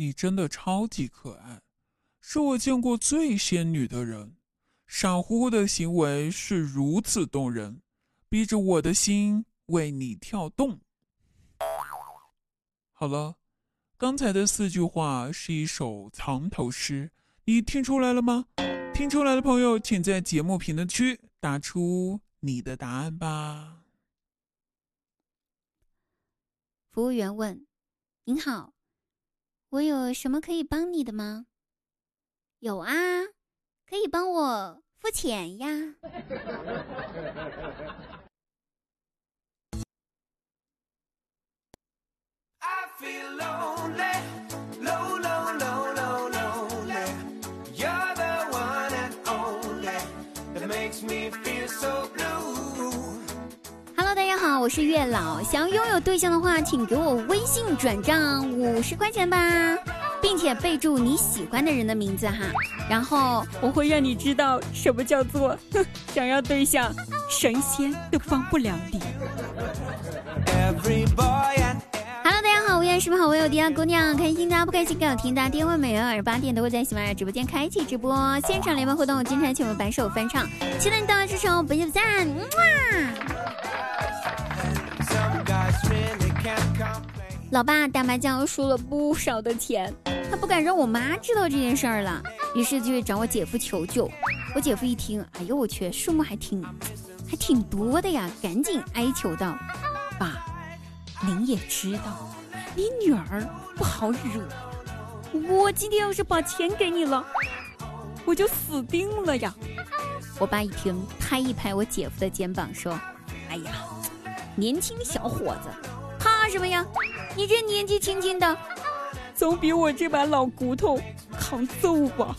你真的超级可爱，是我见过最仙女的人。傻乎乎的行为是如此动人，逼着我的心为你跳动。好了，刚才的四句话是一首藏头诗，你听出来了吗？听出来的朋友，请在节目评论区打出你的答案吧。服务员问：“您好。”我有什么可以帮你的吗？有啊，可以帮我付钱呀。是月老。想要拥有对象的话，请给我微信转账五十块钱吧，并且备注你喜欢的人的名字哈。然后我会让你知道什么叫做 想要对象，神仙都帮不了你。Hello，大家好，我依然是不是好我有的姑娘？开心的不开心？更有听的，天晚每晚二十八点都会在喜马拉雅直播间开启直播，现场联欢活动，经常请我们白手翻唱，期待你到来支持哦，不见不散，么。老爸打麻将输了不少的钱，他不敢让我妈知道这件事儿了，于是就去找我姐夫求救。我姐夫一听，哎呦我去，数目还挺还挺多的呀，赶紧哀求道：“爸，您也知道，你女儿不好惹。我今天要是把钱给你了，我就死定了呀。”我爸一听，拍一拍我姐夫的肩膀，说：“哎呀，年轻小伙子，怕什么呀？”你这年纪轻轻的，总比我这把老骨头扛揍吧。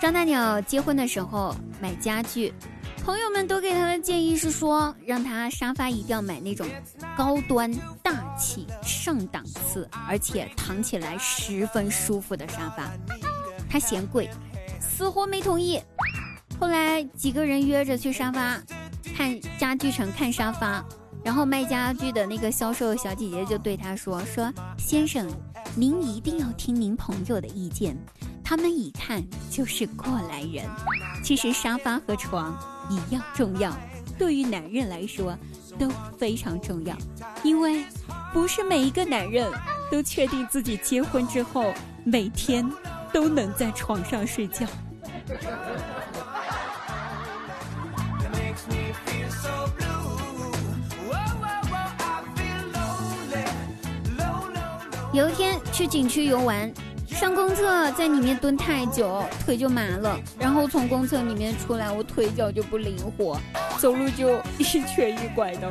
张大鸟结婚的时候买家具，朋友们都给他的建议是说，让他沙发一定要买那种高端大气上档次，而且躺起来十分舒服的沙发。他嫌贵，死活没同意。后来几个人约着去沙发看家具城看沙发，然后卖家具的那个销售小姐姐就对他说：“说先生，您一定要听您朋友的意见，他们一看就是过来人。其实沙发和床一样重要，对于男人来说都非常重要，因为不是每一个男人都确定自己结婚之后每天都能在床上睡觉。”有一天去景区游玩，上公厕在里面蹲太久，腿就麻了。然后从公厕里面出来，我腿脚就不灵活，走路就一瘸一拐的。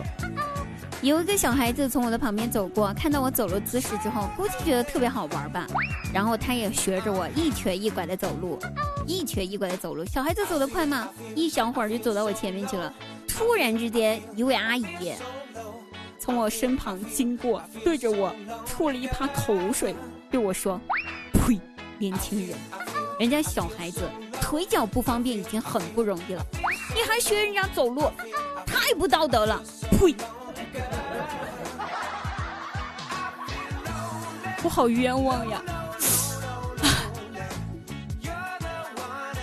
有一个小孩子从我的旁边走过，看到我走路姿势之后，估计觉得特别好玩吧。然后他也学着我一瘸一拐的走路，一瘸一拐的走路。小孩子走得快吗？一小会儿就走到我前面去了。突然之间，一位阿姨。从我身旁经过，对着我吐了一泡口水，对我说：“呸，年轻人，人家小孩子腿脚不方便已经很不容易了，你还学人家走路，太不道德了！”呸，我好冤枉呀。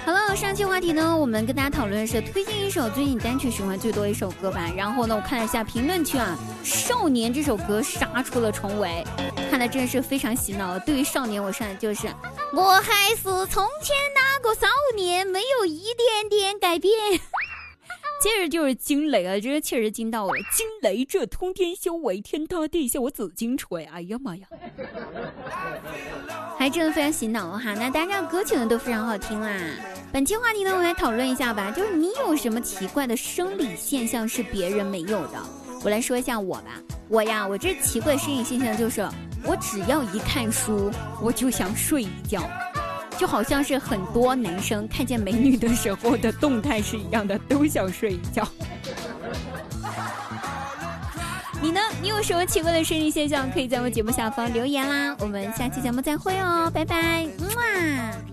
好了，上期话题呢，我们跟大家讨论是推荐一首最近单曲循环最多一首歌吧。然后呢，我看了一下评论区啊，《少年》这首歌杀出了重围，看的真的是非常洗脑。对于少年，我上的就是我还是从前那个少年，没有一点点改变。接着就是惊雷啊，这个确实惊到我了！惊雷这通天修为，天塌地陷我紫金锤！哎呀妈呀，还 真的非常洗脑哈。那大家的歌曲呢都非常好听啦。本期话题呢，我们来讨论一下吧，就是你有什么奇怪的生理现象是别人没有的？我来说一下我吧，我呀，我这奇怪的生理现象就是，我只要一看书，我就想睡一觉。就好像是很多男生看见美女的时候的动态是一样的，都想睡一觉。你呢？你有什么奇怪的生理现象？可以在我们节目下方留言啦。我们下期节目再会哦，拜拜，么啊。